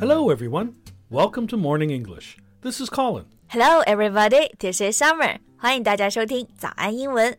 Hello, everyone. Welcome to Morning English. This is Colin. Hello, everybody. This is Summer. 欢迎大家收听早安英文。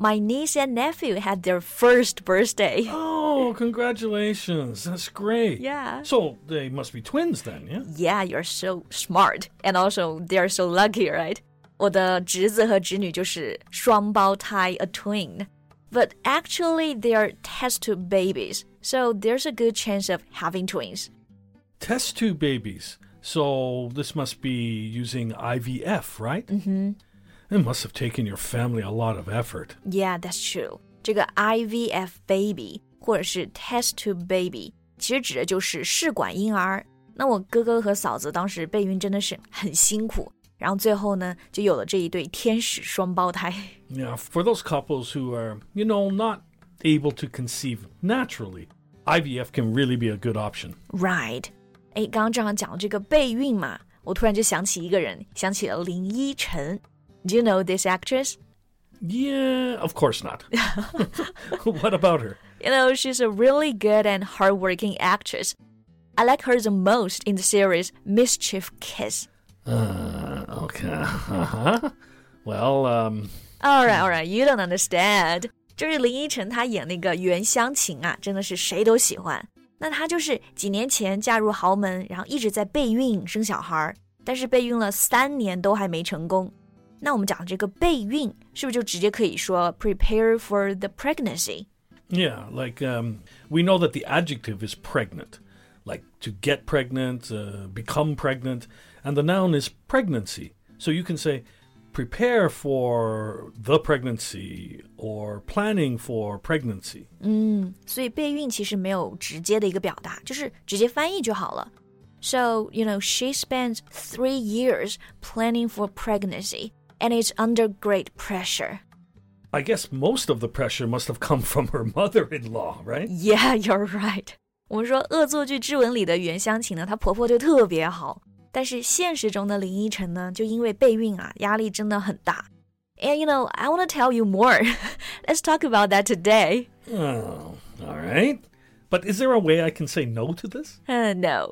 My niece and nephew had their first birthday. Oh, congratulations. That's great. Yeah. So, they must be twins then, yeah? Yeah, you're so smart. And also, they're so lucky, right? 我的侄子和侄女就是双胞胎, a twin. But actually, they're test tube babies. So, there's a good chance of having twins. Test tube babies. So, this must be using IVF, right? Mm-hmm. It must have taken your family a lot of effort. Yeah, that's true. 这个 IVF baby 或者是 test tube baby，其实指的就是试管婴儿。那我哥哥和嫂子当时备孕真的是很辛苦，然后最后呢，就有了这一对天使双胞胎。Yeah, for those couples who are, you know, not able to conceive naturally, IVF can really be a good option. Right？哎，刚刚正好讲到这个备孕嘛，我突然就想起一个人，想起了林依晨。 Do you know this actress? Yeah, of course not. what about her? You know, she's a really good and hardworking actress. I like her the most in the series Mischief Kiss. Uh, okay. Uh-huh. Well, um. All right, all right. You don't understand. 就是林依晨她演那个《原乡情》啊，真的是谁都喜欢。那她就是几年前嫁入豪门，然后一直在备孕生小孩，但是备孕了三年都还没成功。 那我们讲这个备孕，是不是就直接可以说 prepare for the pregnancy？ Yeah, like um, we know that the adjective is pregnant, like to get pregnant, uh, become pregnant, and the noun is pregnancy. So you can say prepare for the pregnancy or planning for pregnancy. 所以备孕其实没有直接的一个表达，就是直接翻译就好了。So, you know, she spent three years planning for pregnancy and is under great pressure. I guess most of the pressure must have come from her mother in law, right? Yeah, you're right. 我们说恶作剧之吻里的袁湘琴呢，她婆婆对特别好，但是现实中的林依晨呢，就因为备孕啊，压力真的很大。And you know, I want to tell you more. Let's talk about that today. Oh, all right. But is there a way I can say no to this? Uh, no.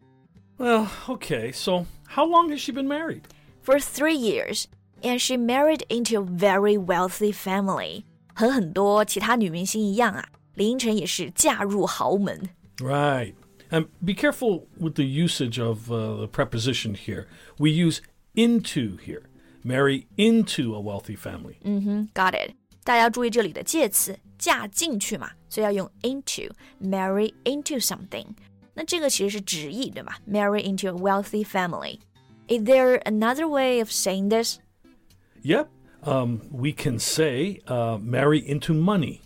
Well, okay. So, how long has she been married? For three years, and she married into a very wealthy family. 和很多其他女明星一样啊，林依晨也是嫁入豪门。 Right. And be careful with the usage of uh, the preposition here. We use into here. Marry into a wealthy family. Got it？大家注意这里的介词嫁进去嘛，所以要用 into，marry into something。那这个其实是直译，对吧？Marry into a wealthy family。Is there another way of saying this? Yep. Um, we can say uh, marry into money.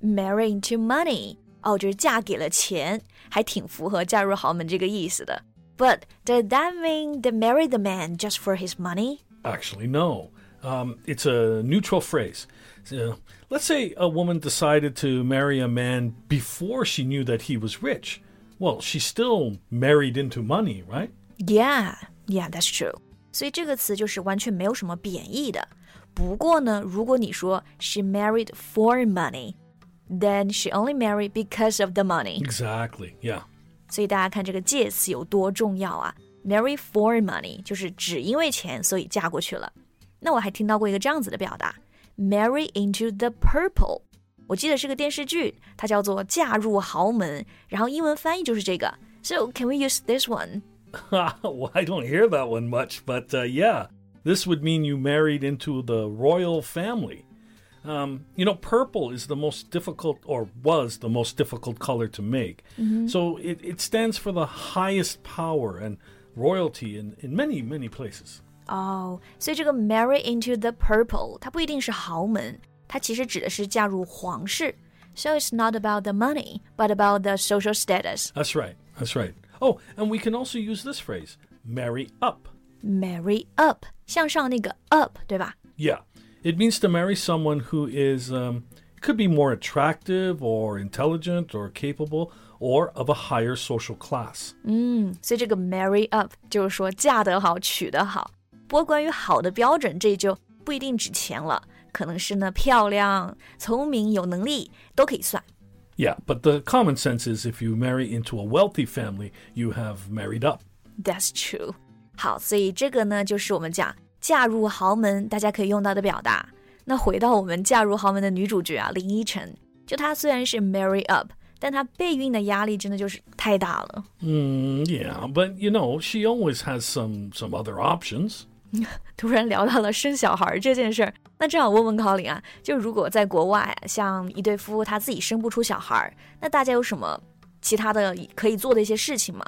Marry into money，哦，就是嫁给了钱，还挺符合嫁入豪门这个意思的。But does that mean they marry the man just for his money? Actually, no. Um, it's a neutral phrase. So, let's say a woman decided to marry a man before she knew that he was rich. Well, she still married into money, right? Yeah, yeah, that's true. 所以这个词就是完全没有什么贬义的。不过呢，如果你说 she married for money, then she only married because of the money. Exactly. Yeah. 所以大家看这个介词有多重要啊！Marry for money 就是只因为钱所以嫁过去了。那我还听到过一个这样子的表达，marry into the purple。我记得是个电视剧，它叫做《嫁入豪门》，然后英文翻译就是这个。So can we use this one? well, I don't hear that one much, but uh, yeah, this would mean you married into the royal family. Um, you know, purple is the most difficult, or was the most difficult color to make. So it, it stands for the highest power and royalty in, in many, many places. 哦，所以这个 marry into the purple，它不一定是豪门，它其实指的是嫁入皇室。So it's not about the money, but about the social status. That's right. That's right. Oh, and we can also use this phrase, marry up. Marry up，向上那个 up，对吧？ Yeah, it means to marry someone who is um, could be more attractive or intelligent or capable or of a higher social class. 嗯，所以这个 marry up 就是说嫁得好，娶得好。不过关于好的标准，这就不一定指钱了，可能是呢漂亮、聪明、有能力都可以算。 Yeah, but the common sense is if you marry into a wealthy family, you have married up. That's true。好，所以这个呢，就是我们讲嫁入豪门，大家可以用到的表达。那回到我们嫁入豪门的女主角啊，林依晨，就她虽然是 marry up，但她备孕的压力真的就是太大了。 Mm, yeah, but you know, she always has some some other options. 突然聊到了生小孩这件事儿，那正好问问 Colin 啊，就如果在国外，像一对夫妇他自己生不出小孩，那大家有什么其他的可以做的一些事情吗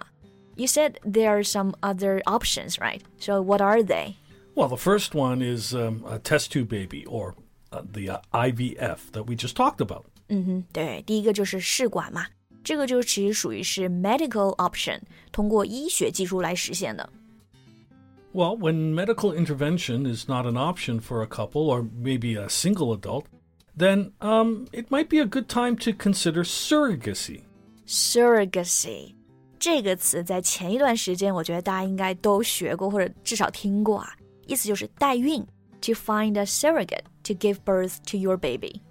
？You said there are some other options, right? So what are they? Well, the first one is um, a test tube baby or uh, the uh, IVF that we just talked about. 嗯哼，对，第一个就是试管嘛，这个就其实属于是 medical option，通过医学技术来实现的。Well, when medical intervention is not an option for a couple or maybe a single adult, then um, it might be a good time to consider surrogacy. surrogacy 这个词在前一段时间，我觉得大家应该都学过或者至少听过啊，意思就是代孕，to find a surrogate to give birth to your baby。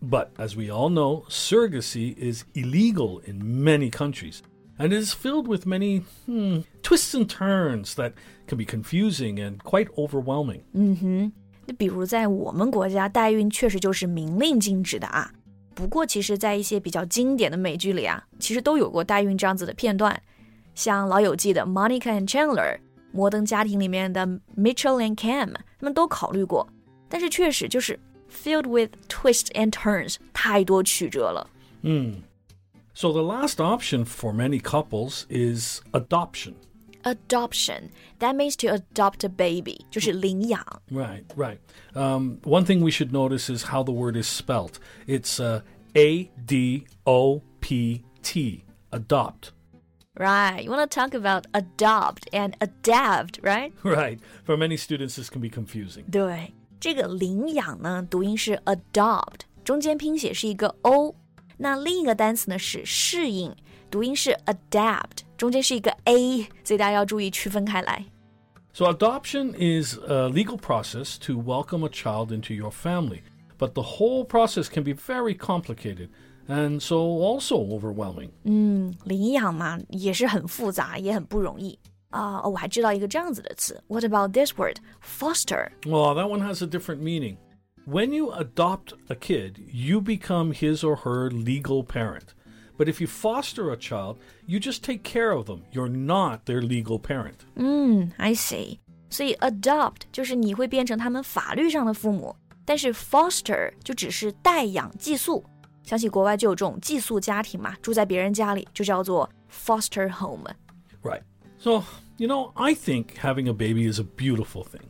But as we all know, surrogacy is illegal in many countries and is filled with many hmm, twists and turns that can be confusing and quite overwhelming. 那比如在我们国家，代孕确实就是明令禁止的啊。不过，其实，在一些比较经典的美剧里啊，其实都有过代孕这样子的片段，像《老友记》的 Monica and Chandler，《摩登家庭》里面的 Mitchell and Cam，他们都考虑过。但是确实就是 filled with twists and turns，太多曲折了。 So the last option for many couples is adoption. Adoption that means to adopt a baby，就是领养。 Right, right. Um, one thing we should notice is how the word is spelt. It's uh, A D O P T, adopt. Right, you want to talk about adopt and adapt, right? Right. For many students, this can be confusing. 对，这个领养呢，读音是 adopt，中间拼写是一个 o。 那另一个单词呢是适应，读音是 adapt，中间是一个 a，所以大家要注意区分开来。 So, adoption is a legal process to welcome a child into your family, but the whole process can be very complicated and so also overwhelming. 领养嘛，也是很复杂，也很不容易啊、哦我还知道一个这样子的词，What about this word? Foster. Well, that one has a different meaning. When you adopt a kid, you become his or her legal parent. But if you foster a child, you just take care of them. You're not their legal parent. 嗯，I see。所以 adopt 就是你会变成他们法律上的父母，但是 foster 就只是代养寄宿。想起国外就有这种寄宿家庭嘛，住在别人家里就叫做 foster home。 Right. So, you know, I think having a baby is a beautiful thing.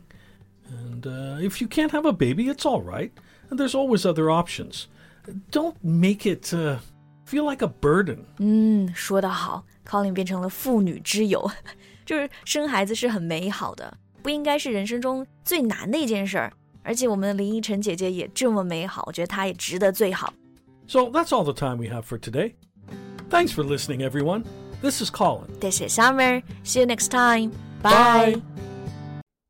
And uh, if you can't have a baby, it's all right. And there's always other options. Don't make it uh, feel like a burden. 嗯，说得好，Colin 变成了妇女之友，就是生孩子是很美好的，不应该是人生中最难的一件事儿。而且我们的林依晨姐姐也这么美好，我觉得她也值得最好。 So that's all the time we have for today. Thanks for listening, everyone. This is Colin. This is Summer. See you next time. Bye. Bye.